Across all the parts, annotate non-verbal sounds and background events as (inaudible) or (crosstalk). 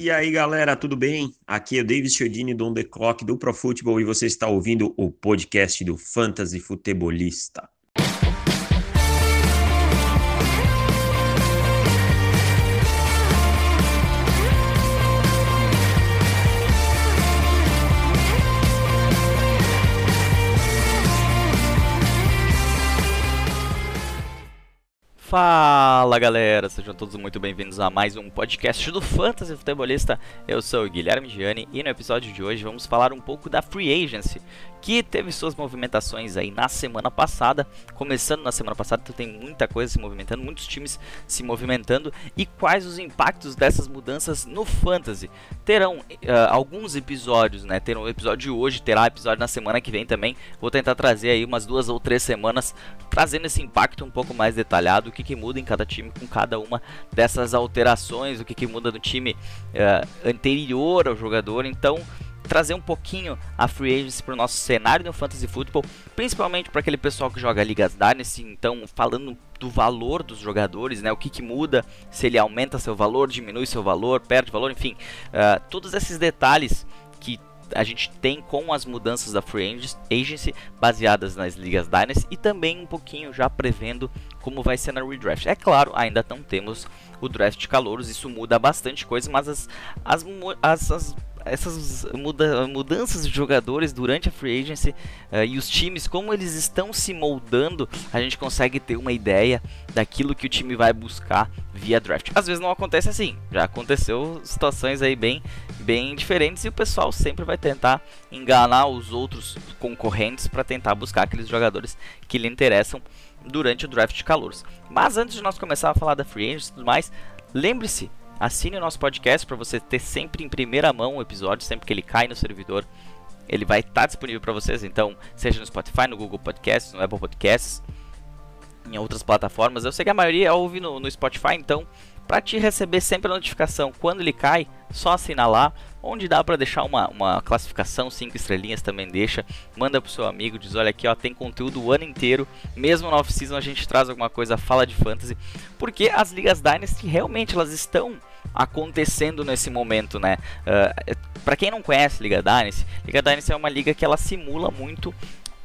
E aí, galera, tudo bem? Aqui é o David Chiodini do On The Clock do Pro Football e você está ouvindo o podcast do Fantasy Futebolista. Fala galera, sejam todos muito bem-vindos a mais um podcast do Fantasy Futebolista. Eu sou o Guilherme Gianni e no episódio de hoje vamos falar um pouco da Free Agency, que teve suas movimentações aí na semana passada, começando na semana passada, então tem muita coisa se movimentando, muitos times se movimentando e quais os impactos dessas mudanças no Fantasy. Terão uh, alguns episódios, né? Terão um episódio hoje, terá episódio na semana que vem também. Vou tentar trazer aí umas duas ou três semanas trazendo esse impacto um pouco mais detalhado, o que, que muda em cada time com cada uma dessas alterações, o que, que muda no time uh, anterior ao jogador. Então trazer um pouquinho a free agency para o nosso cenário no fantasy football, principalmente para aquele pessoal que joga ligas Dynasty, então falando do valor dos jogadores, né? O que, que muda, se ele aumenta seu valor, diminui seu valor, perde valor, enfim, uh, todos esses detalhes que a gente tem com as mudanças da Free Agency baseadas nas ligas Dynasty e também um pouquinho já prevendo como vai ser na redraft. É claro, ainda não temos o draft de calouros, isso muda bastante coisa, mas as, as, as, as essas muda mudanças de jogadores durante a free agency uh, e os times, como eles estão se moldando, a gente consegue ter uma ideia daquilo que o time vai buscar via draft. Às vezes não acontece assim, já aconteceu situações aí bem, bem diferentes e o pessoal sempre vai tentar enganar os outros concorrentes para tentar buscar aqueles jogadores que lhe interessam durante o draft de calouros. Mas antes de nós começar a falar da free agency e tudo mais, lembre-se Assine o nosso podcast para você ter sempre em primeira mão o episódio, sempre que ele cai no servidor. Ele vai estar tá disponível para vocês, então, seja no Spotify, no Google Podcasts, no Apple Podcasts, em outras plataformas. Eu sei que a maioria ouve no, no Spotify, então, para te receber sempre a notificação quando ele cai, só assinar lá. Onde dá para deixar uma, uma classificação, 5 estrelinhas também deixa. Manda pro seu amigo, diz: olha aqui, ó, tem conteúdo o ano inteiro. Mesmo na off-season a gente traz alguma coisa, fala de fantasy. Porque as ligas Dynasty realmente elas estão acontecendo nesse momento, né? Uh, para quem não conhece Liga Dynasty, Liga Dynasty é uma liga que ela simula muito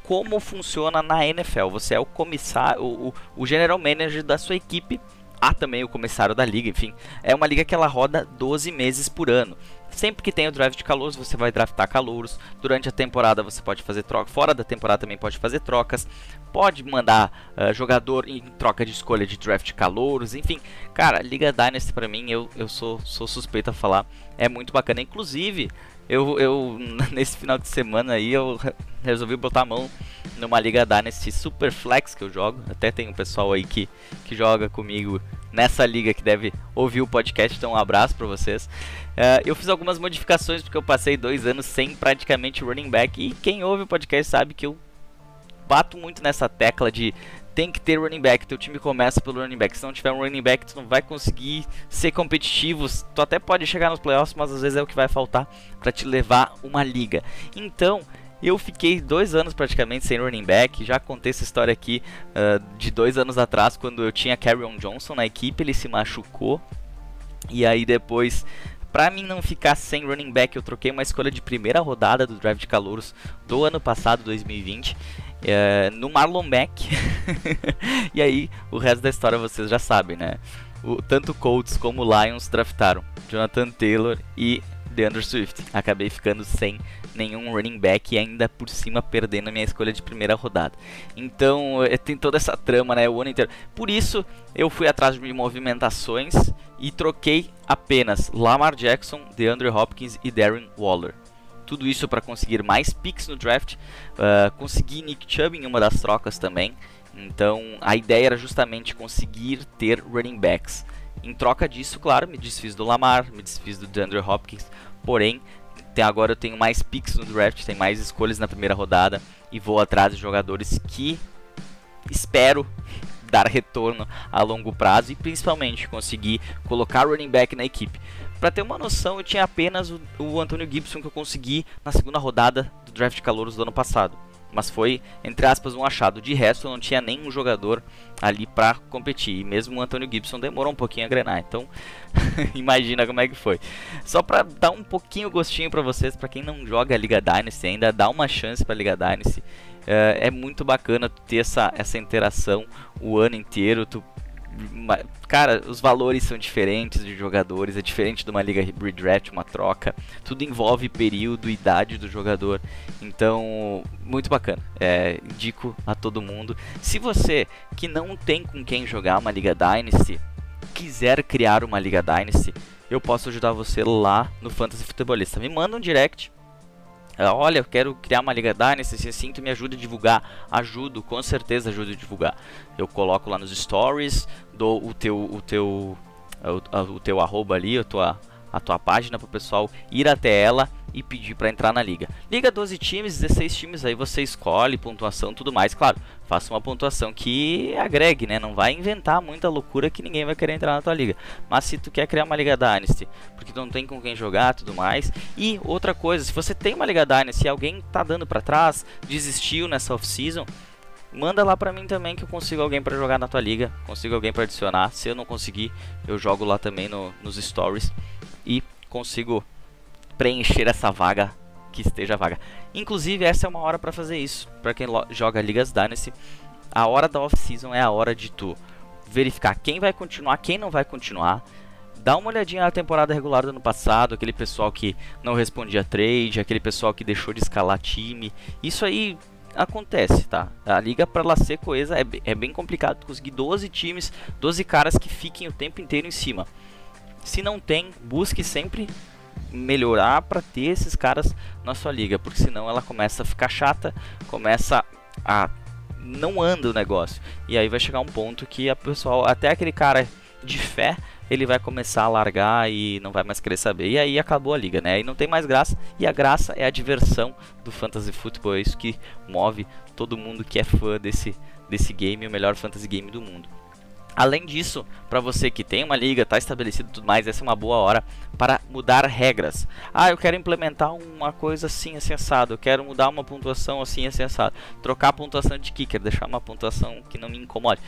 como funciona na NFL. Você é o comissário, o, o general manager da sua equipe há também o comissário da liga, enfim. É uma liga que ela roda 12 meses por ano. Sempre que tem o draft de calouros, você vai draftar calouros. Durante a temporada você pode fazer troca. Fora da temporada também pode fazer trocas. Pode mandar uh, jogador em troca de escolha de draft calouros. Enfim, cara, Liga Dynasty para mim, eu, eu sou, sou suspeito a falar. É muito bacana. Inclusive, eu, eu (laughs) nesse final de semana aí eu resolvi botar a mão numa liga da nesse Super Flex que eu jogo. Até tem um pessoal aí que, que joga comigo nessa liga que deve ouvir o podcast, então um abraço para vocês. Uh, eu fiz algumas modificações porque eu passei dois anos sem praticamente running back e quem ouve o podcast sabe que eu bato muito nessa tecla de tem que ter running back. Teu time começa pelo running back. Se não tiver um running back, tu não vai conseguir ser competitivo. Tu até pode chegar nos playoffs, mas às vezes é o que vai faltar para te levar uma liga. Então, eu fiquei dois anos praticamente sem running back. Já contei essa história aqui uh, de dois anos atrás, quando eu tinha Carrion Johnson na equipe, ele se machucou. E aí depois Pra mim não ficar sem running back, eu troquei uma escolha de primeira rodada do Drive de Calouros do ano passado, 2020 é, no Marlon Mack. (laughs) e aí, o resto da história vocês já sabem, né? O, tanto Colts como Lions draftaram Jonathan Taylor e DeAndre Swift. Acabei ficando sem nenhum running back e ainda por cima perdendo a minha escolha de primeira rodada. Então é, tem toda essa trama, né, o ano inteiro. Por isso eu fui atrás de movimentações e troquei apenas Lamar Jackson, DeAndre Hopkins e Darren Waller. Tudo isso para conseguir mais picks no draft, uh, conseguir Nick Chubb em uma das trocas também. Então a ideia era justamente conseguir ter running backs. Em troca disso, claro, me desfiz do Lamar, me desfiz do DeAndre Hopkins, porém agora eu tenho mais picks no draft, tem mais escolhas na primeira rodada e vou atrás de jogadores que espero (laughs) dar retorno a longo prazo e principalmente conseguir colocar running back na equipe. Para ter uma noção, eu tinha apenas o, o Antônio Gibson que eu consegui na segunda rodada do draft de calouros do ano passado. mas foi, entre aspas, um achado. De resto, não tinha nenhum jogador ali para competir. E mesmo o Antônio Gibson demorou um pouquinho a grenar. Então, (laughs) imagina como é que foi. Só para dar um pouquinho gostinho para vocês, para quem não joga a Liga Dynasty ainda, dá uma chance para Liga Dynasty. É, é muito bacana ter essa, essa interação o ano inteiro. Tu cara, os valores são diferentes de jogadores, é diferente de uma liga redraft, uma troca. Tudo envolve período, idade do jogador. Então, muito bacana. É, indico a todo mundo. Se você que não tem com quem jogar uma liga Dynasty, quiser criar uma liga Dynasty, eu posso ajudar você lá no Fantasy Futebolista. Me manda um direct olha, eu quero criar uma Liga Dynasty, se tu me ajuda a divulgar. Ajudo, com certeza ajudo a divulgar. Eu coloco lá nos stories, dou o teu, o teu, o, o teu arroba ali, a tua, a tua página para o pessoal ir até ela e pedir para entrar na liga. Liga 12 times, 16 times, aí você escolhe pontuação tudo mais. Claro, faça uma pontuação que agregue, né? Não vai inventar muita loucura que ninguém vai querer entrar na tua liga. Mas se tu quer criar uma liga Dynasty, porque tu não tem com quem jogar, tudo mais. E outra coisa, se você tem uma liga Dynasty e alguém tá dando para trás, desistiu nessa off-season, manda lá pra mim também que eu consigo alguém para jogar na tua liga, consigo alguém para adicionar. Se eu não conseguir, eu jogo lá também no, nos stories e consigo preencher essa vaga que esteja vaga. Inclusive, essa é uma hora para fazer isso. Para quem joga Ligas Dynasty, a hora da off-season é a hora de tu verificar quem vai continuar, quem não vai continuar. Dá uma olhadinha na temporada regular do ano passado, aquele pessoal que não respondia trade, aquele pessoal que deixou de escalar time. Isso aí acontece, tá? A liga para ela ser coesa é, é bem complicado conseguir 12 times, 12 caras que fiquem o tempo inteiro em cima. Se não tem, busque sempre melhorar para ter esses caras na sua liga, porque senão ela começa a ficar chata, começa a não anda o negócio. E aí vai chegar um ponto que a pessoal, até aquele cara de fé, ele vai começar a largar e não vai mais querer saber. E aí acabou a liga, né? E não tem mais graça. E a graça é a diversão do fantasy football, é isso que move todo mundo que é fã desse desse game, o melhor fantasy game do mundo. Além disso, para você que tem uma liga, está estabelecido tudo mais, essa é uma boa hora para mudar regras. Ah, eu quero implementar uma coisa assim, assim. Eu quero mudar uma pontuação assim, assim. Trocar a pontuação de kicker, deixar uma pontuação que não me incomode.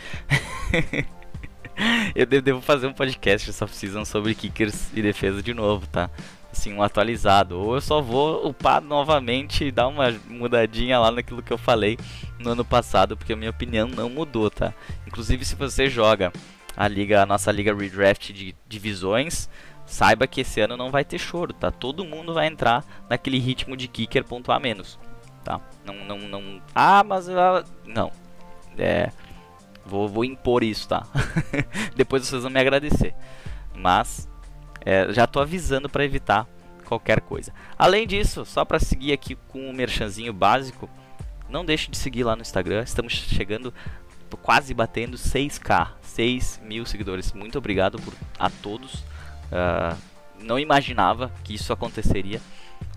(laughs) eu devo fazer um podcast essa season sobre kickers e defesa de novo, tá? Assim, um atualizado. Ou eu só vou upar novamente e dar uma mudadinha lá naquilo que eu falei no ano passado, porque a minha opinião não mudou, tá? Inclusive se você joga a liga, a nossa liga redraft de divisões, saiba que esse ano não vai ter choro, tá? Todo mundo vai entrar naquele ritmo de kicker pontuar menos, tá? Não, não, não. Ah, mas não. É, vou, vou impor isso, tá? (laughs) Depois vocês vão me agradecer. Mas é, já tô avisando para evitar qualquer coisa. Além disso, só para seguir aqui com o merchanzinho básico, não deixe de seguir lá no Instagram. Estamos chegando quase batendo 6k, 6 mil seguidores. Muito obrigado por, a todos. Uh, não imaginava que isso aconteceria.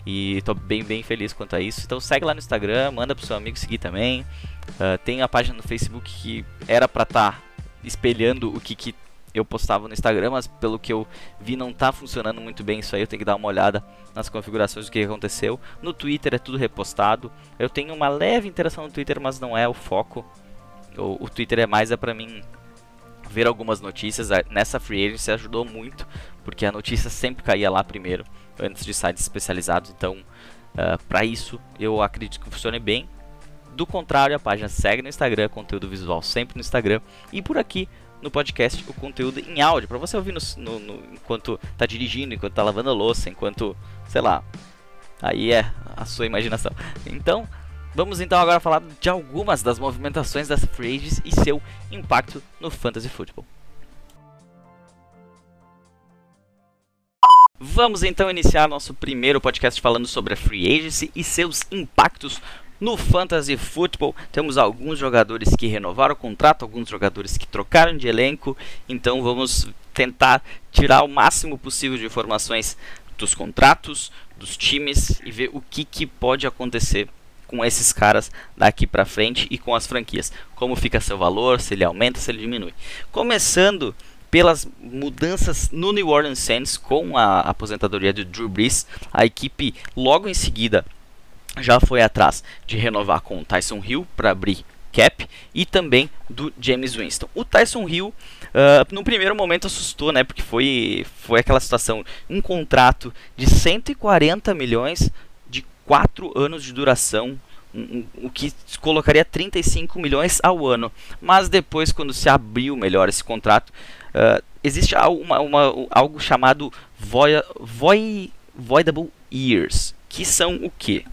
E estou bem, bem feliz quanto a isso. Então segue lá no Instagram, manda pro seu amigo seguir também. Uh, tem a página no Facebook que era para estar tá espelhando o que, que eu postava no Instagram, mas pelo que eu vi não está funcionando muito bem isso aí, eu tenho que dar uma olhada nas configurações do que aconteceu. No Twitter é tudo repostado. Eu tenho uma leve interação no Twitter, mas não é o foco. O, o Twitter é mais é para mim ver algumas notícias. Nessa Free Agency ajudou muito, porque a notícia sempre caía lá primeiro, antes de sites especializados. Então, uh, ah, para isso, eu acredito que funcione bem. Do contrário, a página segue no Instagram, conteúdo visual sempre no Instagram. E por aqui no podcast o conteúdo em áudio, para você ouvir no, no, no, enquanto tá dirigindo, enquanto tá lavando a louça, enquanto, sei lá. Aí é a sua imaginação. Então, vamos então agora falar de algumas das movimentações das free agents e seu impacto no fantasy football. Vamos então iniciar nosso primeiro podcast falando sobre a free agency e seus impactos no Fantasy Football, temos alguns jogadores que renovaram o contrato, alguns jogadores que trocaram de elenco, então vamos tentar tirar o máximo possível de informações dos contratos, dos times e ver o que, que pode acontecer com esses caras daqui para frente e com as franquias. Como fica seu valor, se ele aumenta, se ele diminui. Começando pelas mudanças no New Orleans Saints com a aposentadoria de Drew Brees, a equipe logo em seguida já foi atrás de renovar com o Tyson Hill para abrir cap e também do James Winston. O Tyson Hill, uh, no primeiro momento assustou, né? Porque foi, foi aquela situação, um contrato de 140 milhões de 4 anos de duração, o que colocaria 35 milhões ao ano. Mas depois, quando se abriu melhor esse contrato, uh, existe uma, uma, algo chamado void, void, voidable years, que são o que?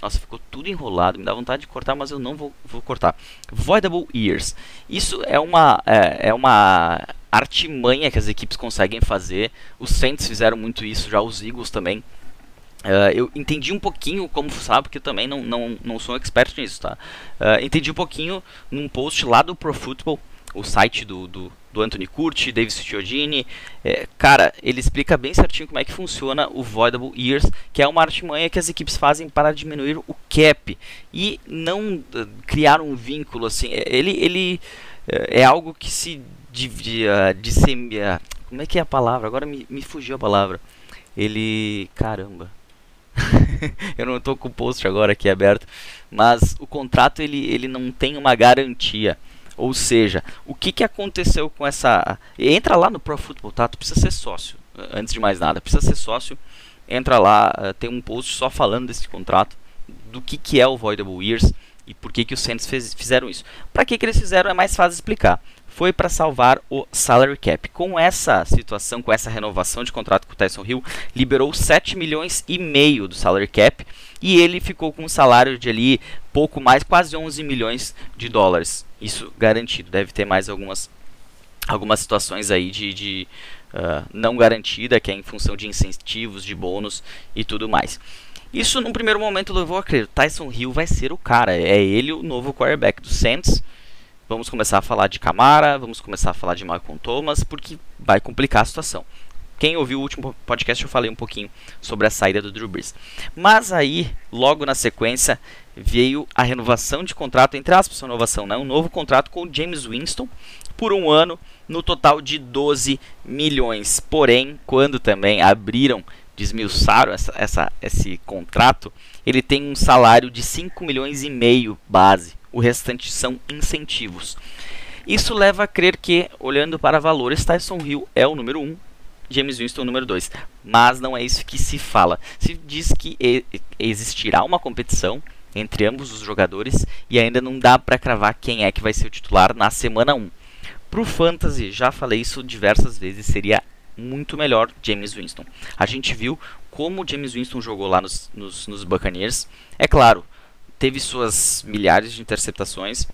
Nossa, ficou tudo enrolado. Me dá vontade de cortar, mas eu não vou, vou cortar. Voidable Ears. Isso é uma, é, é, uma artimanha que as equipes conseguem fazer. Os Saints fizeram muito isso, já os Eagles também. Uh, eu entendi um pouquinho como funcionava, porque eu também não, não, não sou expert nisso, tá? Uh, entendi um pouquinho num post lá do Pro Football, o site do, do, do Anthony Curti, Davis Chiodini. É, cara, ele explica bem certinho como é que funciona o Voidable Years, que é uma artimanha que as equipes fazem para diminuir o cap e não uh, criar um vínculo assim. É, ele, ele uh, é algo que se divide, dissemina. Como é que é a palavra? Agora me, me fugiu a palavra. Ele. Caramba. (laughs) eu não estou com o post agora aqui aberto, mas o contrato ele, ele não tem uma garantia. Ou seja, o que, que aconteceu com essa. Entra lá no Pro Football, tá? Tu precisa ser sócio, antes de mais nada. Precisa ser sócio. Entra lá, eh, tem um post só falando desse contrato, do que, que é o Voidable Years e por que, que os Saints fez, fizeram isso. Para que, que eles fizeram é mais fácil explicar. Foi para salvar o salary cap. Com essa situação, com essa renovação de contrato com o Tyson Hill, liberou 7 milhões e meio do salary cap e ele ficou com um salário de ali pouco mais, quase 11 milhões de dólares. Isso garantido. Deve ter mais algumas, algumas situações aí de, de uh, não garantida, que é em função de incentivos, de bônus e tudo mais. Isso, num primeiro momento, levou a crer. Tyson Hill vai ser o cara. É ele o novo quarterback do Saints. Vamos começar a falar de Camara, vamos começar a falar de Malcolm Thomas, porque vai complicar a situação. Quem ouviu o último podcast eu falei um pouquinho sobre a saída do Drew Brees. Mas aí, logo na sequência, veio a renovação de contrato, entre aspas, renovação, né? um novo contrato com o James Winston por um ano, no total de 12 milhões. Porém, quando também abriram, desmiuçaram essa, essa, esse contrato, ele tem um salário de 5 milhões e meio base. O restante são incentivos. Isso leva a crer que, olhando para valores, Tyson Hill é o número 1 um James Winston número 2. Mas não é isso que se fala. Se diz que existirá uma competição entre ambos os jogadores e ainda não dá para cravar quem é que vai ser o titular na semana 1. Pro Fantasy, já falei isso diversas vezes, seria muito melhor James Winston. A gente viu como James Winston jogou lá nos, nos, nos Buccaneers. É claro, teve suas milhares de interceptações,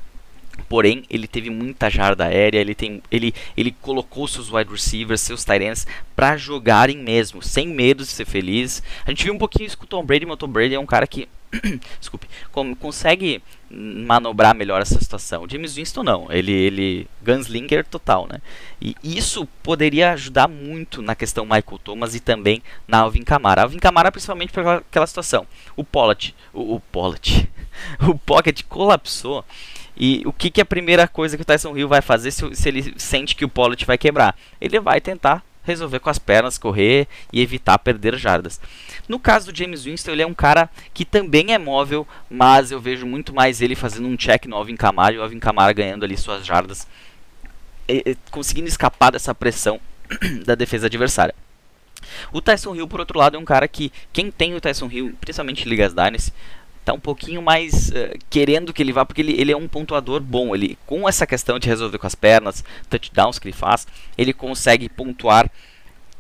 Porém, ele teve muita jarda aérea, ele, tem, ele, ele colocou seus wide receivers, seus tight ends para jogarem mesmo, sem medo de ser feliz. A gente viu um pouquinho isso com o Tom Brady, mas o Tom Brady é um cara que (coughs) desculpe, consegue manobrar melhor essa situação. James Winston não, ele, ele gunslinger total, né? E isso poderia ajudar muito na questão Michael Thomas e também na Alvin Kamara. Alvin Kamara principalmente por aquela situação. O Pollet, o, o Pollet, (laughs) o Pocket colapsou e o que, que a primeira coisa que o Tyson Hill vai fazer se, se ele sente que o Pollitt vai quebrar? Ele vai tentar resolver com as pernas, correr e evitar perder jardas. No caso do James Winston, ele é um cara que também é móvel, mas eu vejo muito mais ele fazendo um check no Alvin Kamara e o Alvin Kamara ganhando ali suas jardas, conseguindo escapar dessa pressão (clears throat) da defesa adversária. O Tyson Hill, por outro lado, é um cara que quem tem o Tyson Hill, principalmente em Ligas Dynasty, tá um pouquinho mais uh, querendo que ele vá, porque ele, ele é um pontuador bom. Ele, com essa questão de resolver com as pernas, touchdowns que ele faz, ele consegue pontuar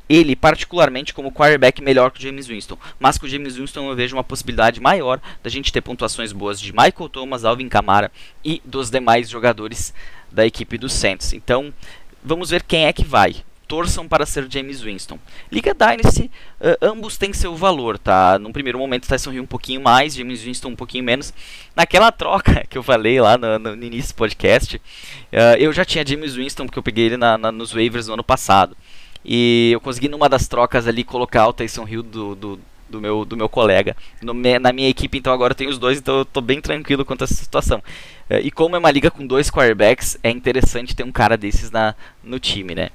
ele particularmente como quarterback melhor que o James Winston. Mas com o James Winston eu vejo uma possibilidade maior da gente ter pontuações boas de Michael Thomas, Alvin Kamara e dos demais jogadores da equipe do Saints. Então, vamos ver quem é que vai torçam para ser James Winston. Liga Dynasty, uh, ambos têm seu valor, tá? No primeiro momento Tyson Hill um pouquinho mais, James Winston um pouquinho menos. Naquela troca (laughs) que eu falei lá no, no, no início do podcast, uh, eu já tinha James Winston porque eu peguei ele na, na, nos waivers no ano passado. E eu consegui numa das trocas ali colocar o Tyson Hill do, do, do meu, do meu colega no, na minha equipe, então agora eu tenho os dois, então eu tô bem tranquilo quanto a essa situação. Uh, e como é uma liga com dois quarterbacks, é interessante ter um cara desses na, no time, né?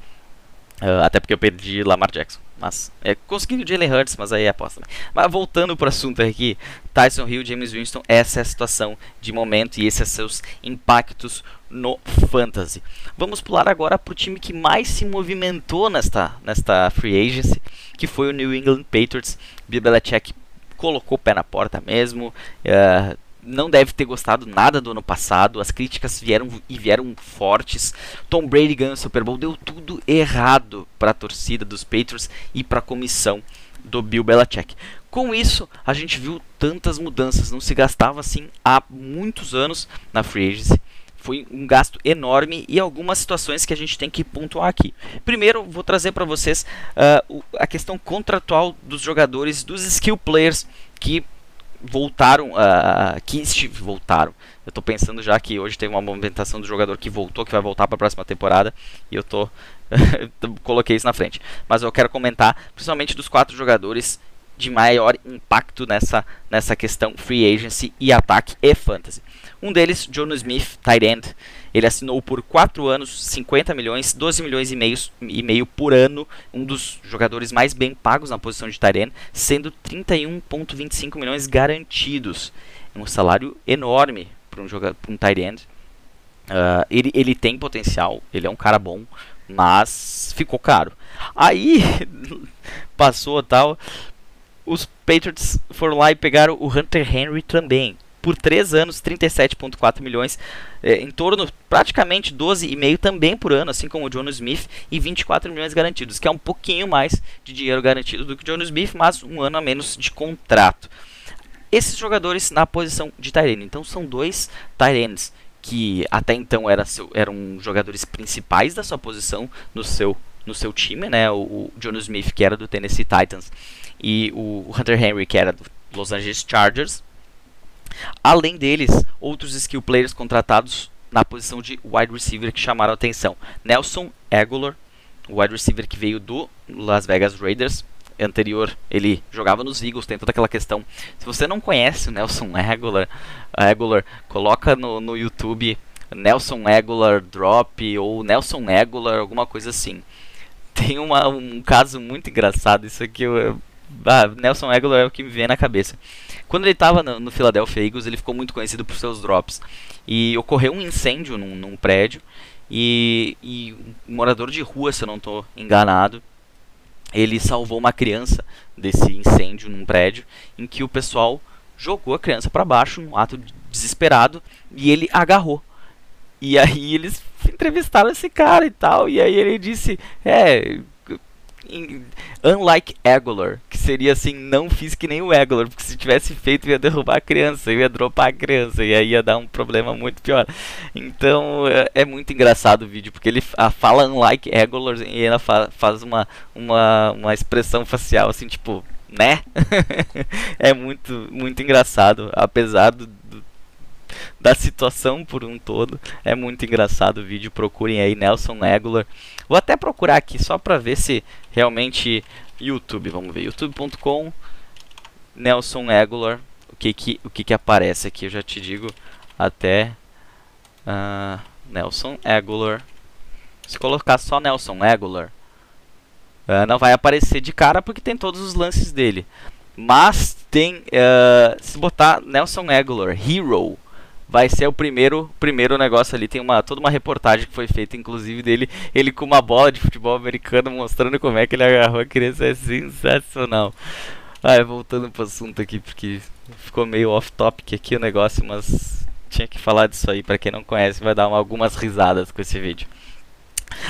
Uh, até porque eu perdi Lamar Jackson. Mas é, conseguindo o Jalen Hurts, mas aí é aposta. Mas voltando para o assunto aqui, Tyson Hill, James Winston, essa é a situação de momento e esses são seus impactos no fantasy. Vamos pular agora para o time que mais se movimentou nesta, nesta free agency, que foi o New England Patriots. Bill colocou o pé na porta mesmo. Uh, não deve ter gostado nada do ano passado. As críticas vieram e vieram fortes. Tom Brady ganhou o Super Bowl, deu tudo errado para a torcida dos Patriots e para a comissão do Bill Belichick. Com isso, a gente viu tantas mudanças, não se gastava assim há muitos anos na free agency. Foi um gasto enorme e algumas situações que a gente tem que pontuar aqui. Primeiro, vou trazer para vocês uh, a questão contratual dos jogadores, dos skill players que voltaram, uh, que voltaram. Eu estou pensando já que hoje tem uma movimentação do jogador que voltou, que vai voltar para a próxima temporada, e eu tô (laughs) coloquei isso na frente. Mas eu quero comentar principalmente dos quatro jogadores de maior impacto nessa, nessa questão free agency e ataque e fantasy. Um deles, Jono Smith, tight end. Ele assinou por 4 anos, 50 milhões, 12 milhões e meio, e meio por ano, um dos jogadores mais bem pagos na posição de tight end, sendo 31.25 milhões garantidos. É um salário enorme para um jogador, um tight end. Uh, ele, ele tem potencial, ele é um cara bom, mas ficou caro. Aí (laughs) passou tal, os Patriots foram lá e pegaram o Hunter Henry também. Por 3 anos, 37,4 milhões, é, em torno praticamente 12,5 também por ano, assim como o Jono Smith, e 24 milhões garantidos, que é um pouquinho mais de dinheiro garantido do que o Jono Smith, mas um ano a menos de contrato. Esses jogadores na posição de Tyrene, então são dois Tyrenes que até então era seu, eram jogadores principais da sua posição no seu, no seu time, né? O, o Jono Smith, que era do Tennessee Titans, e o Hunter Henry, que era do Los Angeles Chargers. Além deles, outros skill players contratados na posição de wide receiver que chamaram a atenção. Nelson Aguilar, wide receiver que veio do Las Vegas Raiders. Anterior, ele jogava nos Eagles, tem toda aquela questão. Se você não conhece o Nelson Aguilar, Aguilar coloca no, no YouTube Nelson Aguilar Drop ou Nelson Aguilar, alguma coisa assim. Tem uma, um caso muito engraçado, isso aqui eu, ah, Nelson Aguilar é o que me vem na cabeça. Quando ele estava no, no, Philadelphia Eagles, ele ficou muito conhecido por seus drops. E ocorreu um incêndio num, num prédio. E, e, um morador de rua, se eu não estou enganado, ele salvou uma criança desse incêndio num prédio, em que o pessoal jogou a criança para baixo, num ato desesperado, e ele agarrou. E aí eles entrevistaram esse cara e tal, e aí ele disse: É, unlike Aguilar, que seria assim, não fiz que nem o Aguilar, porque se tivesse feito ia derrubar a criança, ia dropar a criança, e aí ia dar um problema muito pior. Então é, é muito engraçado o vídeo, porque ele fala unlike Aguilar e ela fa, faz uma, uma, uma expressão facial assim, tipo, né? (laughs) é muito, muito engraçado, apesar do (laughs) da situação por um todo. É muito engraçado o vídeo. Procurem aí Nelson Aguilar. Vou até procurar aqui só para ver se realmente YouTube. Vamos ver youtube.com Nelson Aguilar. O que que o que que aparece aqui? Eu já te digo até uh, Nelson Aguilar. Se colocar só Nelson Aguilar, uh, não vai aparecer de cara porque tem todos os lances dele. Mas tem, uh, se botar Nelson Aguilar, Hero, vai ser o primeiro primeiro negócio ali. Tem uma toda uma reportagem que foi feita, inclusive, dele, ele com uma bola de futebol americano, mostrando como é que ele agarrou a criança. É sensacional. Ah, voltando pro assunto aqui, porque ficou meio off-topic aqui o negócio, mas tinha que falar disso aí. Para quem não conhece, vai dar uma, algumas risadas com esse vídeo.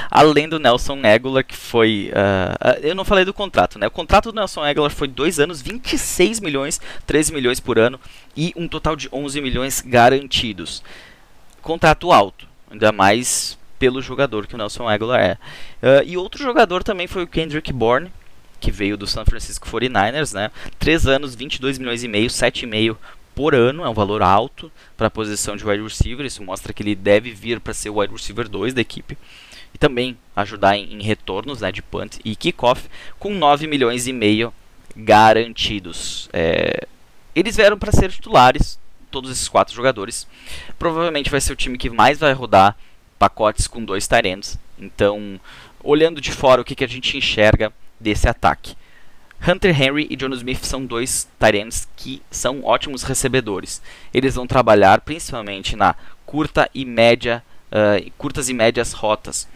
Além do Nelson Aguilar, que foi. Uh, eu não falei do contrato, né? O contrato do Nelson Aguilar foi 2 anos, 26 milhões, 13 milhões por ano e um total de 11 milhões garantidos. Contrato alto, ainda mais pelo jogador que o Nelson Aguilar é. Uh, e outro jogador também foi o Kendrick Bourne, que veio do San Francisco 49ers, né? 3 anos, 22 milhões e meio, 7,5 por ano, é um valor alto para a posição de wide receiver. Isso mostra que ele deve vir para ser o wide receiver 2 da equipe e também ajudar em, em retornos né, de punt e kickoff com 9 milhões e meio garantidos. É, eles vieram para ser titulares, todos esses quatro jogadores. Provavelmente vai ser o time que mais vai rodar pacotes com dois talentos. Então, olhando de fora, o que, que a gente enxerga desse ataque. Hunter Henry e John Smith são dois Tyrants que são ótimos recebedores. Eles vão trabalhar principalmente na curta e média, uh, curtas e médias rotas,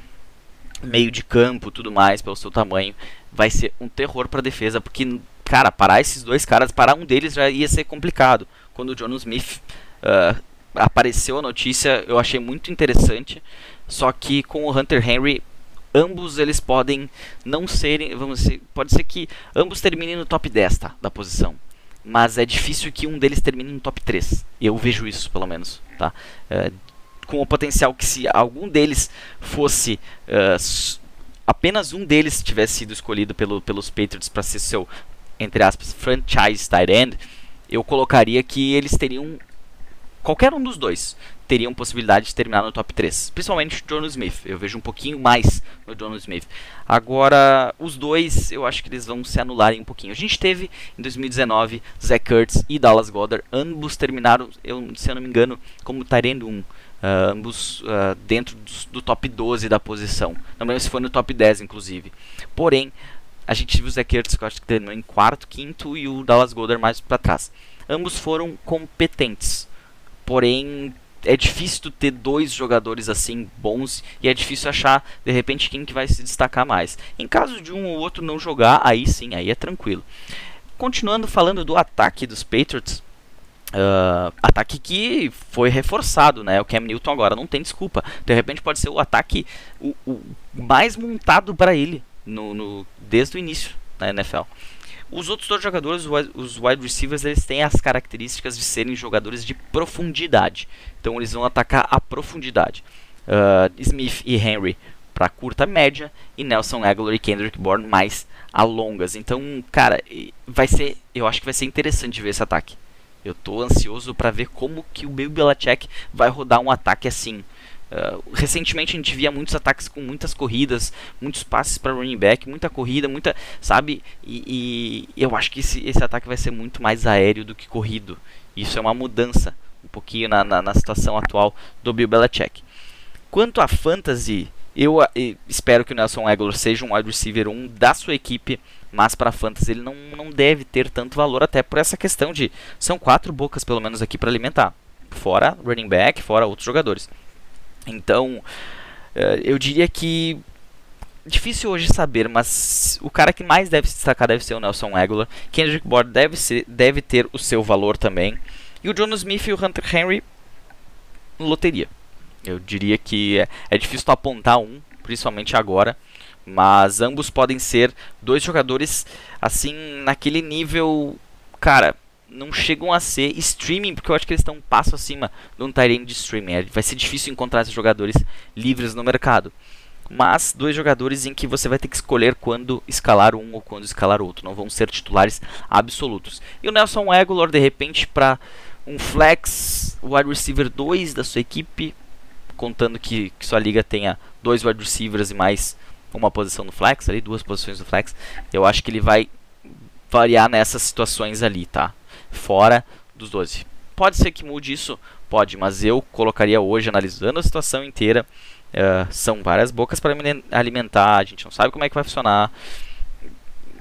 meio de campo, tudo mais, pelo seu tamanho. Vai ser um terror para a defesa, porque, cara, parar esses dois caras, parar um deles já ia ser complicado. Quando o John Smith uh, apareceu a notícia, eu achei muito interessante. Só que com o Hunter Henry ambos eles podem não serem, vamos dizer, pode ser que ambos terminem no top 10 tá, da posição. Mas é difícil que um deles termine no top 3. Eu vejo isso, pelo menos. Tá? É, com o potencial que se algum deles fosse. Uh, apenas um deles tivesse sido escolhido pelo, pelos Patriots para ser seu, entre aspas, franchise tight end, eu colocaria que eles teriam. Qualquer um dos dois teriam possibilidade de terminar no top 3. Principalmente o John Smith. Eu vejo um pouquinho mais no John Smith. Agora, os dois, eu acho que eles vão se anularem um pouquinho. A gente teve em 2019 Zach Kurtz e Dallas Goddard. Ambos terminaram, eu, se eu não me engano, como Tyrande 1. Uh, ambos uh, dentro do, do, top 12 da posição. Não lembro se foi no top 10, inclusive. Porém, a gente viu o Zach Ertz, que eu acho que terminou em quarto, quinto, e o Dallas Goddard mais para trás. Ambos foram competentes. Porém, é difícil ter dois jogadores assim bons e é difícil achar de repente quem que vai se destacar mais. Em caso de um ou outro não jogar, aí sim, aí é tranquilo. Continuando falando do ataque dos Patriots, Uh, ataque que foi reforçado, né? O Cam Newton agora não tem desculpa. De repente pode ser o ataque o, o mais montado para ele no, no, desde o início da NFL. Os outros dois jogadores, os wide receivers, eles têm as características de serem jogadores de profundidade. Então eles vão atacar a profundidade. Uh, Smith e Henry para curta média e Nelson Aguilar e Kendrick Bourne mais a longas. Então, cara, vai ser, eu acho que vai ser interessante ver esse ataque. Eu tô ansioso para ver como que o Bill Belichick vai rodar um ataque assim. Uh, recentemente a gente via muitos ataques com muitas corridas, muitos passes para running back, muita corrida, muita, sabe? E, e eu acho que esse, esse, ataque vai ser muito mais aéreo do que corrido. Isso é uma mudança um pouquinho na, na, na situação atual do Bill Belichick. Quanto a fantasy, eu, eu espero que o Nelson Aguilar seja um wide receiver 1 da sua equipe, mas para fantasy ele não, não deve ter tanto valor até por essa questão de são quatro bocas pelo menos aqui para alimentar, fora running back, fora outros jogadores. Então, uh, eu diria que difícil hoje saber, mas o cara que mais deve se destacar deve ser o Nelson Aguilar. Kendrick Bourne deve, ser, deve ter o seu valor também. E o Jonas Smith e o Hunter Henry, loteria. Eu diria que é, é difícil apontar um, principalmente agora. Mas ambos podem ser dois jogadores assim naquele nível, cara, não chegam a ser streaming, porque eu acho que eles estão um passo acima de um Tyrene de streaming. É, vai ser difícil encontrar esses jogadores livres no mercado. Mas dois jogadores em que você vai ter que escolher quando escalar um ou quando escalar outro. Não vão ser titulares absolutos. E o Nelson Aguilar, de repente, para um flex wide receiver 2 da sua equipe, contando que, que sua liga tenha dois wide receivers e mais uma posição no flex, ali, duas posições no flex, eu acho que ele vai variar nessas situações ali, tá? fora dos 12. Pode ser que mude isso? Pode, mas eu colocaria hoje, analisando a situação inteira, uh, são várias bocas para alimentar, a gente não sabe como é que vai funcionar.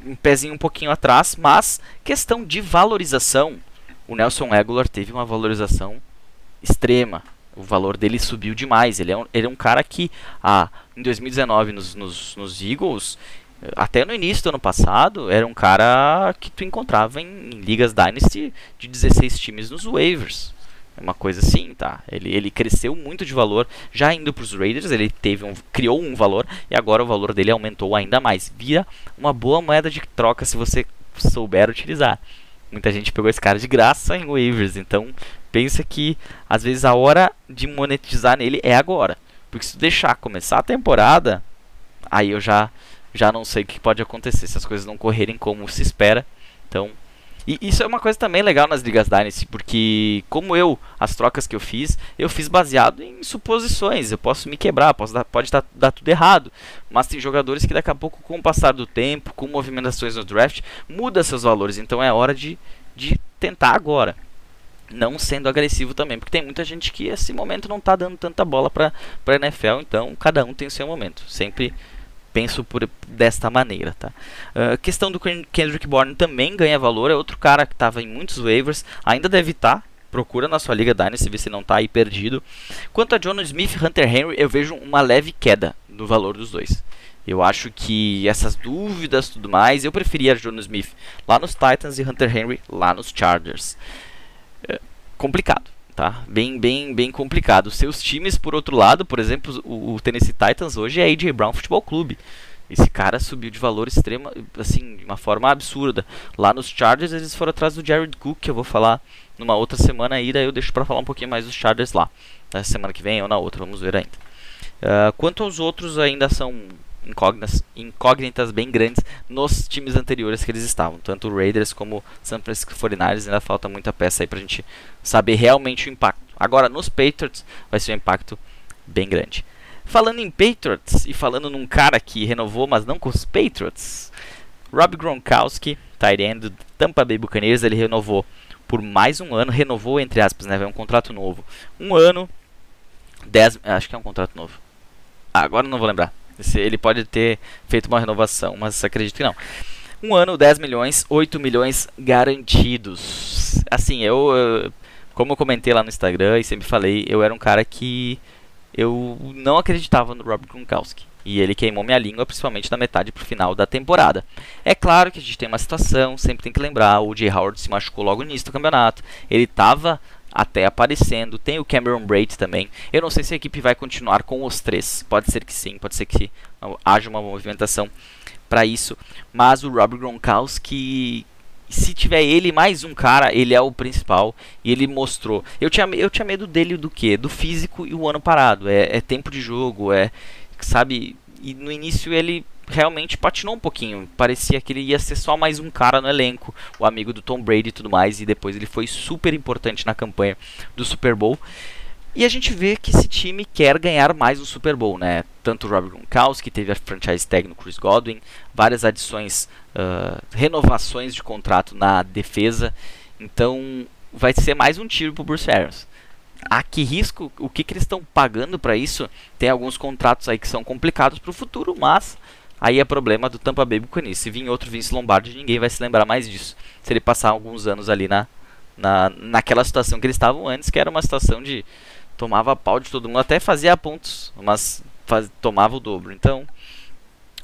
Um pezinho um pouquinho atrás, mas questão de valorização, o Nelson Aguilar teve uma valorização extrema. O valor dele subiu demais. Ele é um, ele é um cara que ah, em 2019 nos, nos, nos Eagles até no início do ano passado, era um cara que tu encontrava em, em ligas Dynasty de 16 times nos waivers. É uma coisa assim, tá? Ele, ele cresceu muito de valor, já indo para os Raiders, ele teve um, criou um valor e agora o valor dele aumentou ainda mais. Vira uma boa moeda de troca se você souber utilizar. Muita gente pegou esse cara de graça em waivers, então pensa que às vezes a hora de monetizar nele é agora. Porque se tu deixar começar a temporada, aí eu já já não sei o que pode acontecer se as coisas não correrem como se espera. Então, e isso é uma coisa também legal nas ligas Dynasty, porque como eu, as trocas que eu fiz, eu fiz baseado em suposições. Eu posso me quebrar, posso dar, pode dar, dar tudo errado. Mas tem jogadores que daqui a pouco, com o passar do tempo, com movimentações no draft, muda seus valores. Então é hora de, de tentar agora. Não sendo agressivo também, porque tem muita gente que esse momento não está dando tanta bola para a NFL, então cada um tem o seu momento. Sempre penso por, desta maneira, tá? Uh, questão do Kendrick Bourne também ganha valor, é outro cara que estava em muitos waivers, ainda deve estar, tá, procura na sua liga Dynasty, ver se não está aí perdido. Quanto a John Smith e Hunter Henry, eu vejo uma leve queda no valor dos dois. Eu acho que essas dúvidas tudo mais, eu preferia John Smith lá nos Titans e Hunter Henry lá nos Chargers. Complicado, tá? Bem, bem, bem complicado. Seus times, por outro lado, por exemplo, o, o Tennessee Titans hoje é AJ Brown Futebol Clube. Esse cara subiu de valor extrema, assim, de uma forma absurda. Lá nos Chargers eles foram atrás do Jared Cook, que eu vou falar numa outra semana aí, daí eu deixo para falar um pouquinho mais dos Chargers lá. Na semana que vem ou na outra, vamos ver ainda. Uh, quanto aos outros, ainda são incógnitas, incógnitas bem grandes nos times anteriores que eles estavam. Tanto o Raiders como o San Francisco 49ers ainda falta muita peça aí pra gente saber realmente o impacto. Agora, nos Patriots vai ser um impacto bem grande. Falando em Patriots e falando num cara que renovou, mas não com os Patriots, Rob Gronkowski, end do Tampa Bay Buccaneers, ele renovou por mais um ano, renovou entre aspas, né, é um contrato novo. Um ano, 10, acho que é um contrato novo. Ah, agora não vou lembrar. Ele pode ter feito uma renovação, mas acredito que não. Um ano, 10 milhões, 8 milhões garantidos. Assim, eu, como eu comentei lá no Instagram e sempre falei, eu era um cara que eu não acreditava no Rob Gronkowski. E ele queimou minha língua, principalmente na metade pro final da temporada. É claro que a gente tem uma situação, sempre tem que lembrar, o Jay Howard se machucou logo no início do campeonato. Ele estava até aparecendo. Tem o Cameron Braid também. Eu não sei se a equipe vai continuar com os três. Pode ser que sim, pode ser que haja uma movimentação para isso. Mas o Rob Gronkowski, se tiver ele mais um cara, ele é o principal e ele mostrou. Eu tinha, eu tinha medo dele do que? Do físico e o ano parado. É, é tempo de jogo, é sabe. E no início ele realmente patinou um pouquinho. Parecia que ele ia ser só mais um cara no elenco, o amigo do Tom Brady e tudo mais, e depois ele foi super importante na campanha do Super Bowl. E a gente vê que esse time quer ganhar mais um Super Bowl, né? Tanto o Robert Gronkowski, teve a franchise tag no Chris Godwin, várias adições, uh, renovações de contrato na defesa. Então vai ser mais um tiro pro Bruce Arians. A que risco? O que, que eles estão pagando para isso? Tem alguns contratos aí que são complicados para o futuro, mas Aí é problema do Tampa Bay Buccaneers. Se vir outro Vince Lombardi, ninguém vai se lembrar mais disso. Se ele passar alguns anos ali na, na, naquela situação que eles estavam antes, que era uma situação de tomava pau de todo mundo, até fazia pontos, mas faz, tomava o dobro. Então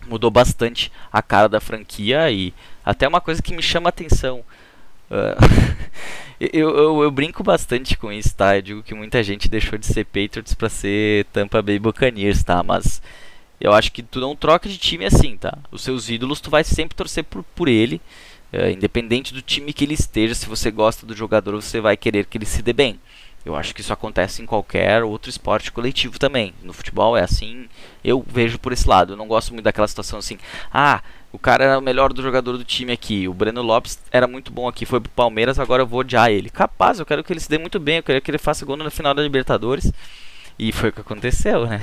mudou bastante a cara da franquia e até uma coisa que me chama atenção. (laughs) Uh, eu, eu, eu, brinco bastante com isso, tá? Eu digo que muita gente deixou de ser Patriots para ser Tampa Bay Buccaneers, tá? Mas eu acho que tu não troca de time assim, tá? Os seus ídolos, tu vai sempre torcer por, por ele. É, independente do time que ele esteja, se você gosta do jogador, você vai querer que ele se dê bem. Eu acho que isso acontece em qualquer outro esporte coletivo também. No futebol é assim, eu vejo por esse lado. Eu não gosto muito daquela situação assim, ah, o cara era o melhor do jogador do time aqui, o Breno Lopes era muito bom aqui, foi pro Palmeiras, agora eu vou odiar ele. Capaz, eu quero que ele se dê muito bem, eu quero que ele faça gol na final da Libertadores. E foi o que aconteceu, né?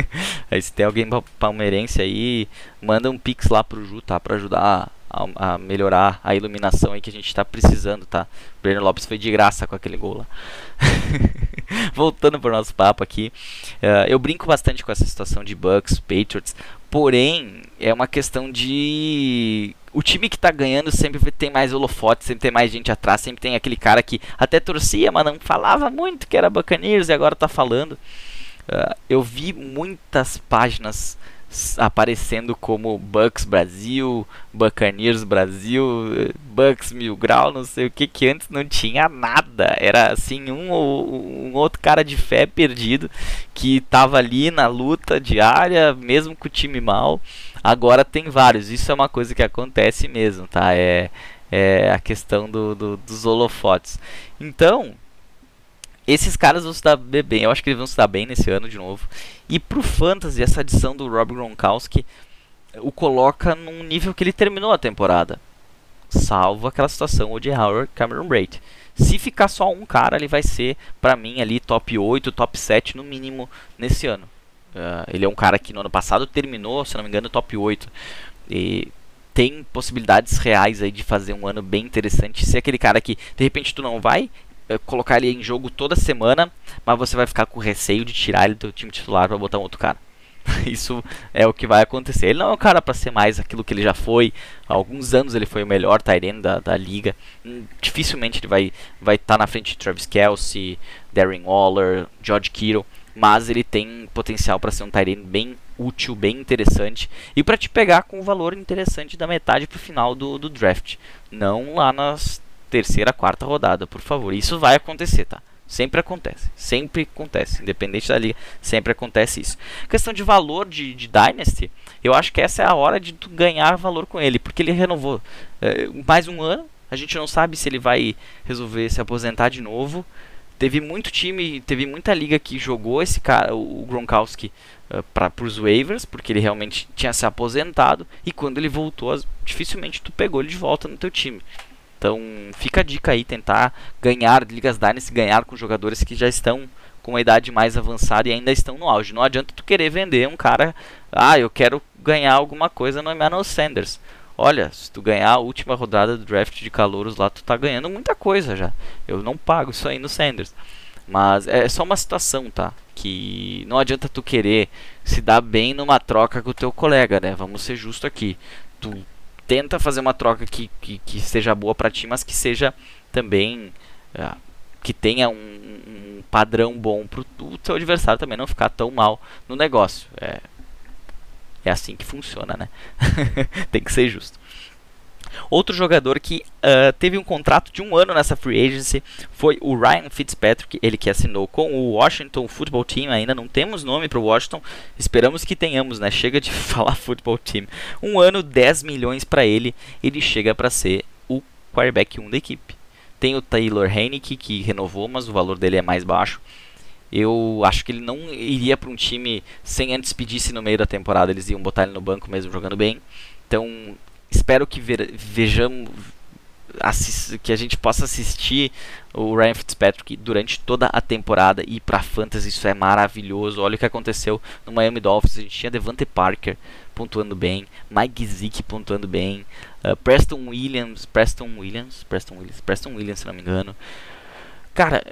(laughs) aí se tem alguém palmeirense aí, manda um pix lá pro Ju, tá? Pra ajudar a, a melhorar a iluminação aí que a gente tá precisando, tá? O Breno Lopes foi de graça com aquele gol lá. (laughs) (laughs) Voltando pro nosso papo aqui. Uh, eu brinco bastante com essa situação de Bucks, Patriots. Porém, é uma questão de o time que está ganhando sempre tem mais holofote, sempre tem mais gente atrás, sempre tem aquele cara que até torcia, mas não falava muito que era Buccaneers e agora está falando. Uh, eu vi muitas páginas aparecendo como Bucks Brasil, Buccaneers Brasil, Bucks Mil Grau, não sei o que, que antes não tinha nada. Era assim, um, um outro cara de fé perdido que tava ali na luta diária, mesmo com o time mal. Agora tem vários, isso é uma coisa que acontece mesmo, tá? É, é a questão do, do dos holofotes. Então, esses caras vão se dar bem. Eu acho que eles vão se dar bem nesse ano de novo. E pro Fantasy, essa adição do Rob Gronkowski o coloca num nível que ele terminou a temporada. Salvo aquela situação o de Howard Cameron Braid. Se ficar só um cara, ele vai ser, para mim, ali top 8, top 7 no mínimo nesse ano. Uh, ele é um cara que no ano passado terminou, se não me engano, top 8. E tem possibilidades reais aí de fazer um ano bem interessante. Se é aquele cara que de repente tu não vai colocar ele em jogo toda semana, mas você vai ficar com receio de tirar ele do time titular para botar um outro cara. (laughs) Isso é o que vai acontecer. Ele não é um cara para ser mais aquilo que ele já foi. Há alguns anos ele foi o melhor Tyrene da, da liga. Hum, dificilmente ele vai estar vai tá na frente de Travis Kelsey, Darren Waller, George Kittle. Mas ele tem potencial para ser um Tyrene bem útil, bem interessante. E para te pegar com um valor interessante da metade para o final do, do draft. Não lá nas terceira, quarta rodada, por favor. Isso vai acontecer, tá? Sempre acontece. Sempre acontece. Independente da liga, sempre acontece isso. Questão de valor de, de Dynasty, eu acho que essa é a hora de tu ganhar valor com ele. Porque ele renovou é, mais um ano. A gente não sabe se ele vai resolver se aposentar de novo. Teve muito time, teve muita liga que jogou esse cara, o Gronkowski, uh, para os waivers, porque ele realmente tinha se aposentado. E quando ele voltou, dificilmente tu pegou ele de volta no teu time. Então fica a dica aí, tentar ganhar Ligas Dynasty, ganhar com jogadores que já estão com uma idade mais avançada e ainda estão no auge. Não adianta tu querer vender um cara, ah, eu quero ganhar alguma coisa no Emmanuel Sanders. Olha, se tu ganhar a última rodada do draft de calouros lá, tu tá ganhando muita coisa já. Eu não pago isso aí no Sanders. Mas é só uma situação, tá? Que não adianta tu querer se dar bem numa troca com o teu colega, né? Vamos ser justo aqui. Tu tenta fazer uma troca que, que, que seja boa para ti, mas que seja também uh, que tenha um, um, padrão bom para o teu adversário também não ficar tão mal no negócio. É, é assim que funciona, né? (laughs) Tem que ser justo. Outro jogador que uh, teve um contrato de um ano nessa free agency foi o Ryan Fitzpatrick, ele que assinou com o Washington Football Team. Ainda não temos nome para o Washington, esperamos que tenhamos, né? Chega de (laughs) falar Football Team. Um ano, 10 milhões para ele, ele chega para ser o quarterback 1 da equipe. Tem o Taylor Heineke que renovou, mas o valor dele é mais baixo. Eu acho que ele não iria para um time sem antes pedisse no meio da temporada. Eles iam botar ele no banco mesmo jogando bem. Então espero que vejamos que a gente possa assistir o Ryan Fitzpatrick durante toda a temporada e para fantasy isso é maravilhoso. Olha o que aconteceu no Miami Dolphins, a gente tinha Devante Parker pontuando bem, Mike Zick pontuando bem, uh, Preston Williams, Preston Williams, Preston Williams, Preston Williams, se não me engano. Cara,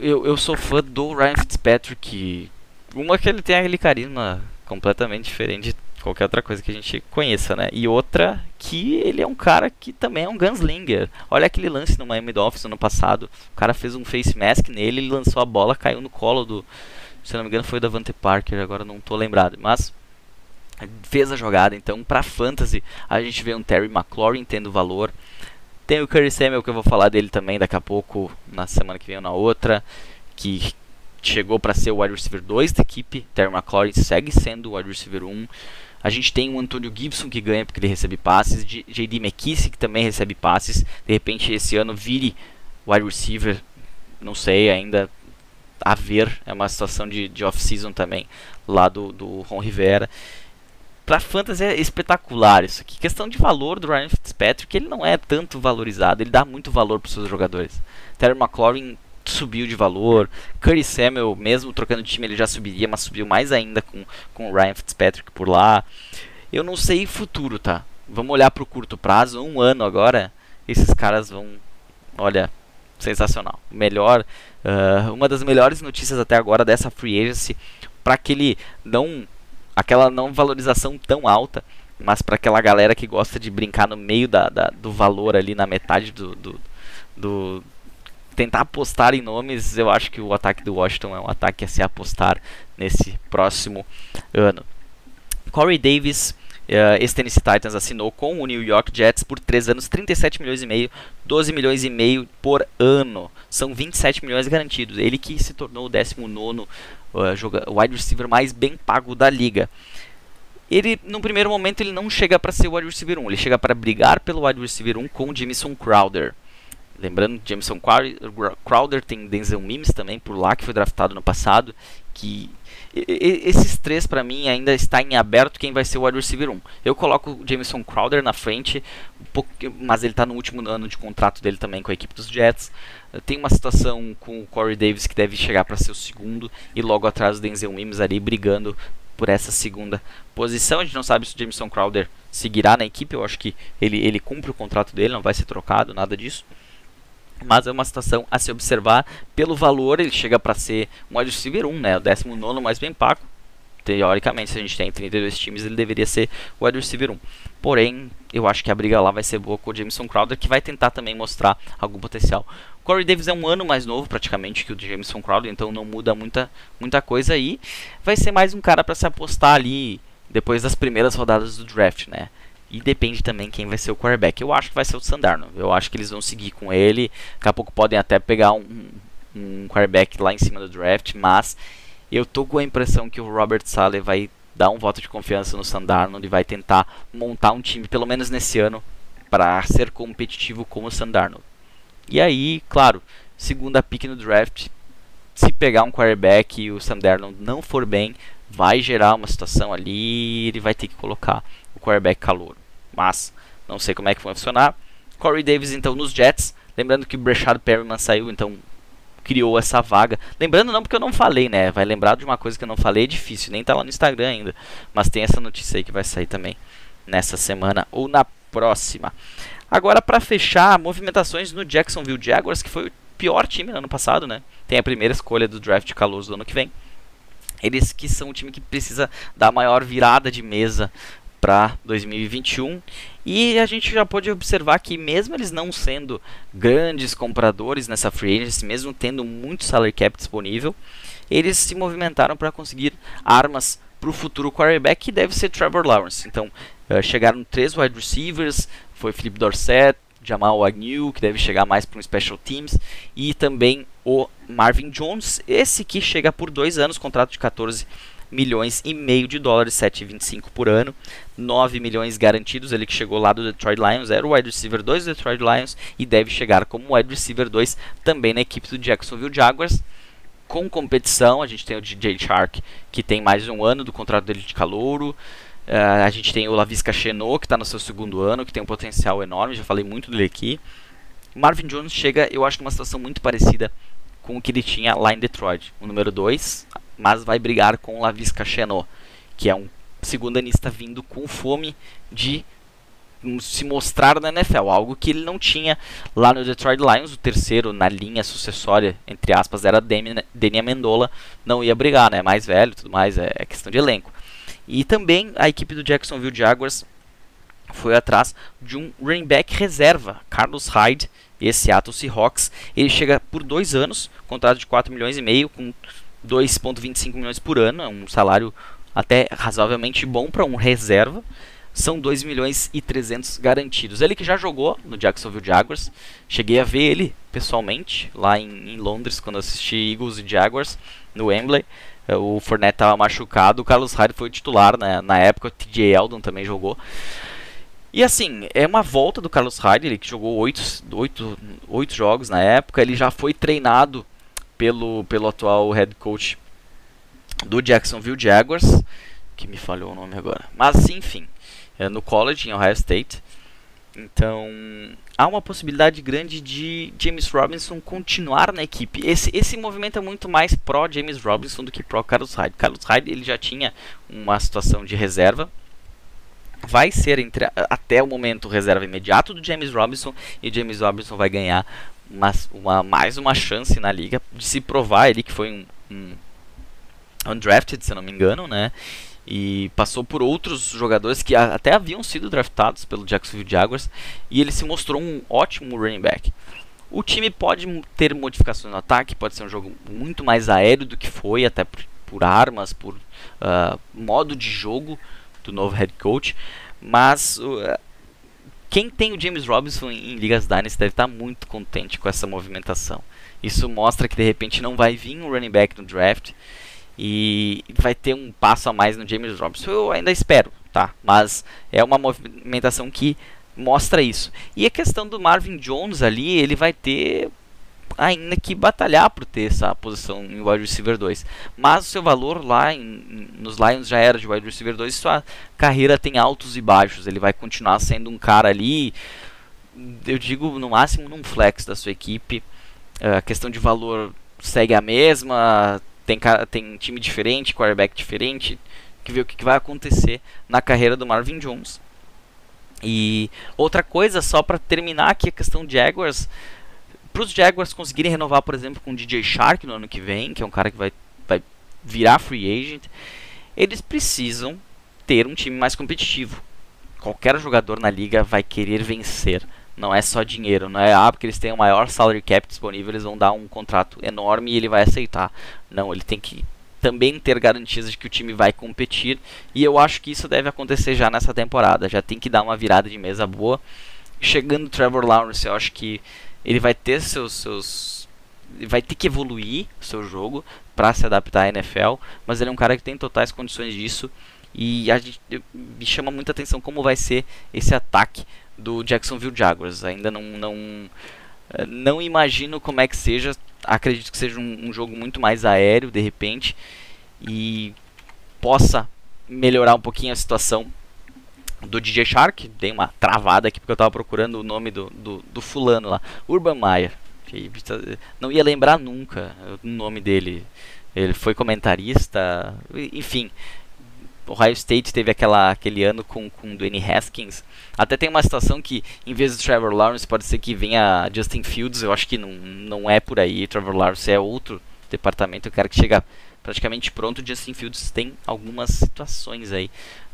eu, eu sou fã do Ryan Fitzpatrick. Uma que ele tem aquele carisma completamente diferente qualquer outra coisa que a gente conheça, né? E outra que ele é um cara que também é um gunslinger. Olha aquele lance no Miami Dolphins no passado. O cara fez um face mask nele, ele lançou a bola, caiu no colo do, se não me engano foi o Davante Parker, agora não tô lembrado, mas fez a jogada. Então, para fantasy, a gente vê um Terry McLaurin tendo valor. Tem o Curry Samuel que eu vou falar dele também daqui a pouco, na semana que vem ou na outra, que chegou para ser o wide receiver 2 da equipe. Terry McLaurin segue sendo o wide receiver 1. A gente tem o Antônio Gibson que ganha porque ele recebe passes, JD McKissick que também recebe passes. De repente esse ano vire wide receiver, não sei ainda a ver, é uma situação de, de off-season também lá do, do Ron Rivera. Para fantasy é espetacular isso aqui. Questão de valor do Ryan Fitzpatrick, ele não é tanto valorizado, ele dá muito valor para seus jogadores. Terry McLaurin subiu de valor. Curry Samuel, mesmo trocando de time, ele já subiria, mas subiu mais ainda com, com o Ryan Fitzpatrick por lá. Eu não sei futuro, tá? Vamos olhar para o curto prazo, um ano agora, esses caras vão, olha, sensacional. Melhor, uh, uma das melhores notícias até agora dessa free agency para aquele não, aquela não valorização tão alta, mas para aquela galera que gosta de brincar no meio da, da do valor ali na metade do, do, do tentar apostar em nomes, eu acho que o ataque do Washington é um ataque a se apostar nesse próximo ano. Corey Davis, uh, ex-Tennessee Titans, assinou com o New York Jets por 3 anos, 37 milhões e meio, 12 milhões e meio por ano. São 27 milhões garantidos. Ele que se tornou o 19 uh, wide receiver mais bem pago da liga. Ele, no primeiro momento, ele não chega para ser o wide receiver 1, ele chega para brigar pelo wide receiver 1 com o Jamison Crowder. Lembrando, Jameson Crowder tem Denzel Mims também por lá, que foi draftado no passado. Que esses três para mim ainda está em aberto quem vai ser o wide receiver 1. Eu coloco o Jameson Crowder na frente, mas ele está no último ano de contrato dele também com a equipe dos Jets. Tem uma situação com o Corey Davis que deve chegar para ser o segundo e logo atrás o Denzel Mims ali brigando por essa segunda posição. A gente não sabe se o Jameson Crowder seguirá na equipe. Eu acho que ele, ele cumpre o contrato dele, não vai ser trocado, nada disso mas é uma situação a se observar pelo valor, ele chega para ser um wide receiver 1, né, o 19 mais bem pago, teoricamente, se a gente tem 32 times, ele deveria ser o wide receiver 1. Porém, eu acho que a briga lá vai ser boa com o Jameson Crowder, que vai tentar também mostrar algum potencial. O Corey Davis é um ano mais novo, praticamente, que o Jameson Crowder, então não muda muita, muita coisa aí. Vai ser mais um cara para se apostar ali depois das primeiras rodadas do draft, né? E depende também quem vai ser o quarterback. Eu acho que vai ser o Sandarno. Eu acho que eles vão seguir com ele. Daqui a pouco podem até pegar um, um quarterback lá em cima do draft, mas eu tô com a impressão que o Robert Saleh vai dar um voto de confiança no Sandarno e vai tentar montar um time, pelo menos nesse ano, para ser competitivo com o Sandarno. E aí, claro, segunda pick no draft, se pegar um quarterback e o Sandarno não for bem, vai gerar uma situação ali, ele vai ter que colocar o quarterback calor. Mas não sei como é que vai funcionar. Corey Davis então nos Jets, lembrando que o Breshad Perryman saiu, então criou essa vaga. Lembrando não porque eu não falei, né? Vai lembrar de uma coisa que eu não falei, é difícil, nem tá lá no Instagram ainda, mas tem essa notícia aí que vai sair também nessa semana ou na próxima. Agora para fechar, movimentações no Jacksonville Jaguars, que foi o pior time no ano passado, né? Tem a primeira escolha do draft calor do ano que vem. Eles que são o time que precisa dar maior virada de mesa para 2021. E a gente já pode observar que mesmo eles não sendo grandes compradores nessa free agency, mesmo tendo muito salary cap disponível, eles se movimentaram para conseguir armas para o futuro quarterback que deve ser Trevor Lawrence. Então uh, chegaram três wide receivers, foi Philip Dorsett, Jamal Agnew, que deve chegar mais para um special teams, e também o Marvin Jones, esse que chega por dois anos, contrato de 14 milhões e meio de dólares, 7,25 por ano, 9 milhões garantidos, ele que chegou lá do Detroit Lions, era o wide receiver 2 do Detroit Lions e deve chegar como wide receiver 2 também na equipe do Jacksonville Jaguars. Com competição, a gente tem o DJ Shark, que tem mais um ano do contrato dele de calouro. Uh, a gente tem o Lavisca Chenot, que está no seu segundo ano, que tem um potencial enorme, já falei muito dele aqui. Marvin Jones chega, eu acho, numa situação muito parecida com o que ele tinha lá em Detroit. O número 2, mas vai brigar com Lavisca Chenot, que é um segundanista vindo com fome de se mostrar na NFL, algo que ele não tinha lá no Detroit Lions, o terceiro na linha sucessória, entre aspas, era Deni Amendola, não ia brigar, né, mais velho tudo mais, é, é questão de elenco. E também a equipe do Jacksonville Jaguars foi atrás de um running back reserva, Carlos Hyde, esse Seattle Seahawks. Ele chega por dois anos, contrato de 4 milhões e meio, com 2,25 milhões por ano, é um salário até razoavelmente bom para um reserva. São 2 milhões e 300 garantidos. Ele que já jogou no Jacksonville Jaguars. Cheguei a ver ele pessoalmente lá em, em Londres quando assisti Eagles e Jaguars no Wembley. É, o Fournette estava machucado, o Carlos Hyde foi titular né? na época, o TJ Eldon também jogou. E assim, é uma volta do Carlos Hyde, ele que jogou 8, 8, 8 jogos na época, ele já foi treinado pelo, pelo atual head coach do Jacksonville Jaguars, que me falhou o nome agora. Mas enfim, é no college em Ohio State. Então, há uma possibilidade grande de James Robinson continuar na equipe. Esse, esse movimento é muito mais pró James Robinson do que pró Carlos Hyde. Carlos Hyde ele já tinha uma situação de reserva. Vai ser entre, até o momento reserva imediato do James Robinson e James Robinson vai ganhar uma, uma, mais uma chance na liga de se provar ele que foi um, um undrafted, se não me engano, né? E passou por outros jogadores que até haviam sido draftados pelo Jacksonville Jaguars e ele se mostrou um ótimo running back. O time pode ter modificações no ataque, pode ser um jogo muito mais aéreo do que foi, até por, por armas, por uh, modo de jogo do novo head coach, mas uh, quem tem o James Robinson em, Ligas Dynasty deve estar muito contente com essa movimentação. Isso mostra que de repente não vai vir um running back no draft e vai ter um passo a mais no James Robinson. Eu ainda espero, tá? Mas é uma movimentação que mostra isso. E a questão do Marvin Jones ali, ele vai ter ainda que batalhar por ter essa posição em wide receiver 2. Mas o seu valor lá em, nos Lions já era de wide receiver 2 sua carreira tem altos e baixos. Ele vai continuar sendo um cara ali, eu digo no máximo num flex da sua equipe. Eh, a questão de valor segue a mesma, tem, tem time diferente, quarterback diferente. Que ver o que vai acontecer na carreira do Marvin Jones. E outra coisa, só para terminar aqui a questão de Jaguars, para os Jaguars conseguirem renovar, por exemplo, com o DJ Shark no ano que vem, que é um cara que vai, vai virar free agent, eles precisam ter um time mais competitivo. Qualquer jogador na liga vai querer vencer. Não é só dinheiro, não é ah, porque eles têm o maior salary cap disponível, eles vão dar um contrato enorme e ele vai aceitar. Não, ele tem que também ter garantias de que o time vai competir. E eu acho que isso deve acontecer já nessa temporada. Já tem que dar uma virada de mesa boa. Chegando o Trevor Lawrence, eu acho que ele vai ter seus, seus vai ter que evoluir seu jogo para se adaptar à NFL, mas ele é um cara que tem totais condições disso. E a gente, me chama muita atenção como vai ser esse ataque do Jacksonville Jaguars. Ainda não não não imagino como é que seja. Acredito que seja um, um jogo muito mais aéreo de repente e possa melhorar um pouquinho a situação do DJ Shark. Dei uma travada aqui porque eu estava procurando o nome do, do, do, fulano lá, Urban Meyer. Não ia lembrar nunca o nome dele. Ele foi comentarista, enfim. Ohio State teve aquela, aquele ano com, com Dwayne Haskins. Até tem uma situação que, em vez de Trevor Lawrence, pode ser que venha Justin Fields. Eu acho que não, não é por aí. Trevor Lawrence é outro departamento. O cara que chega praticamente pronto. Justin Fields tem algumas situações aí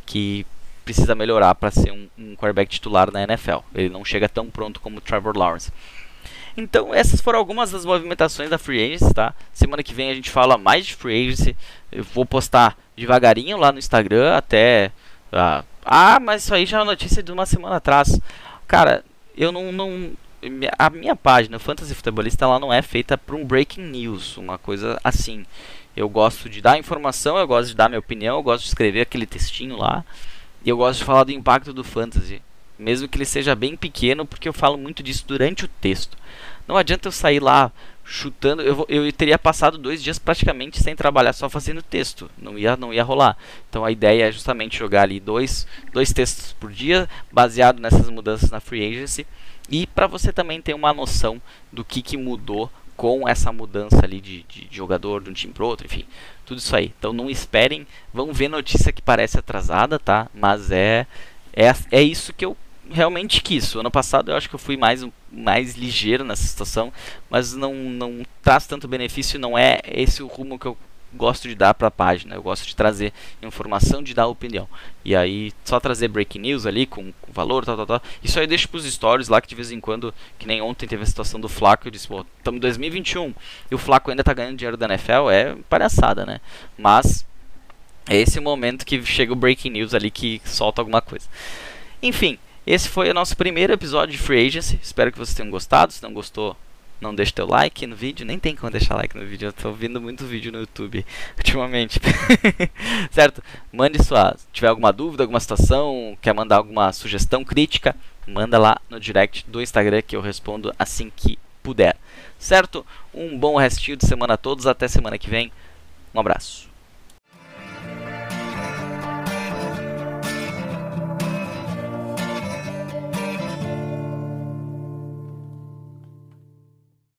que precisa melhorar para ser um, um quarterback titular na NFL. Ele não chega tão pronto como o Trevor Lawrence. Então, essas foram algumas das movimentações da Free Agency, tá? Semana que vem a gente fala mais de Free Agency. Eu vou postar devagarinho lá no Instagram até ah, ah, mas isso aí já é notícia de uma semana atrás. Cara, eu não. não a minha página, Fantasy Futebolista, ela não é feita para um breaking news, uma coisa assim. Eu gosto de dar informação, eu gosto de dar minha opinião, eu gosto de escrever aquele textinho lá. E eu gosto de falar do impacto do fantasy, mesmo que ele seja bem pequeno, porque eu falo muito disso durante o texto. Não adianta eu sair lá chutando. Eu, eu teria passado dois dias praticamente sem trabalhar, só fazendo texto. Não ia, não ia rolar. Então a ideia é justamente jogar ali dois, dois textos por dia, baseado nessas mudanças na free agency. E para você também ter uma noção do que, que mudou com essa mudança ali de, de, jogador de um time para outro, enfim, tudo isso aí. Então não esperem, vão ver notícia que parece atrasada, tá? Mas é, é, é isso que eu realmente quis. O ano passado eu acho que eu fui mais, mais ligeiro nessa situação, mas não, não traz tanto benefício, não é esse o rumo que eu gosto de dar para a página. Eu gosto de trazer informação, de dar opinião. E aí só trazer breaking news ali com, com valor, tal, tal, tal. Isso aí eu deixo pros stories lá que de vez em quando, que nem ontem teve a situação do Flaco, eu disse, pô, estamos em 2021 e o Flaco ainda tá ganhando dinheiro da NFL, é palhaçada, né? Mas é esse momento que chega o breaking news ali que solta alguma coisa. Enfim, esse foi o nosso primeiro episódio de Free Agency. Espero que vocês tenham gostado. Se não gostou, não deixe teu like no vídeo. Nem tem como deixar like no vídeo. Eu tô vendo muito vídeo no YouTube (laughs) ultimamente. (laughs) certo? Mande sua. Se tiver alguma dúvida, alguma situação, quer mandar alguma sugestão, crítica, manda lá no direct do Instagram que eu respondo assim que puder. Certo? Um bom restinho de semana a todos. Até semana que vem. Um abraço.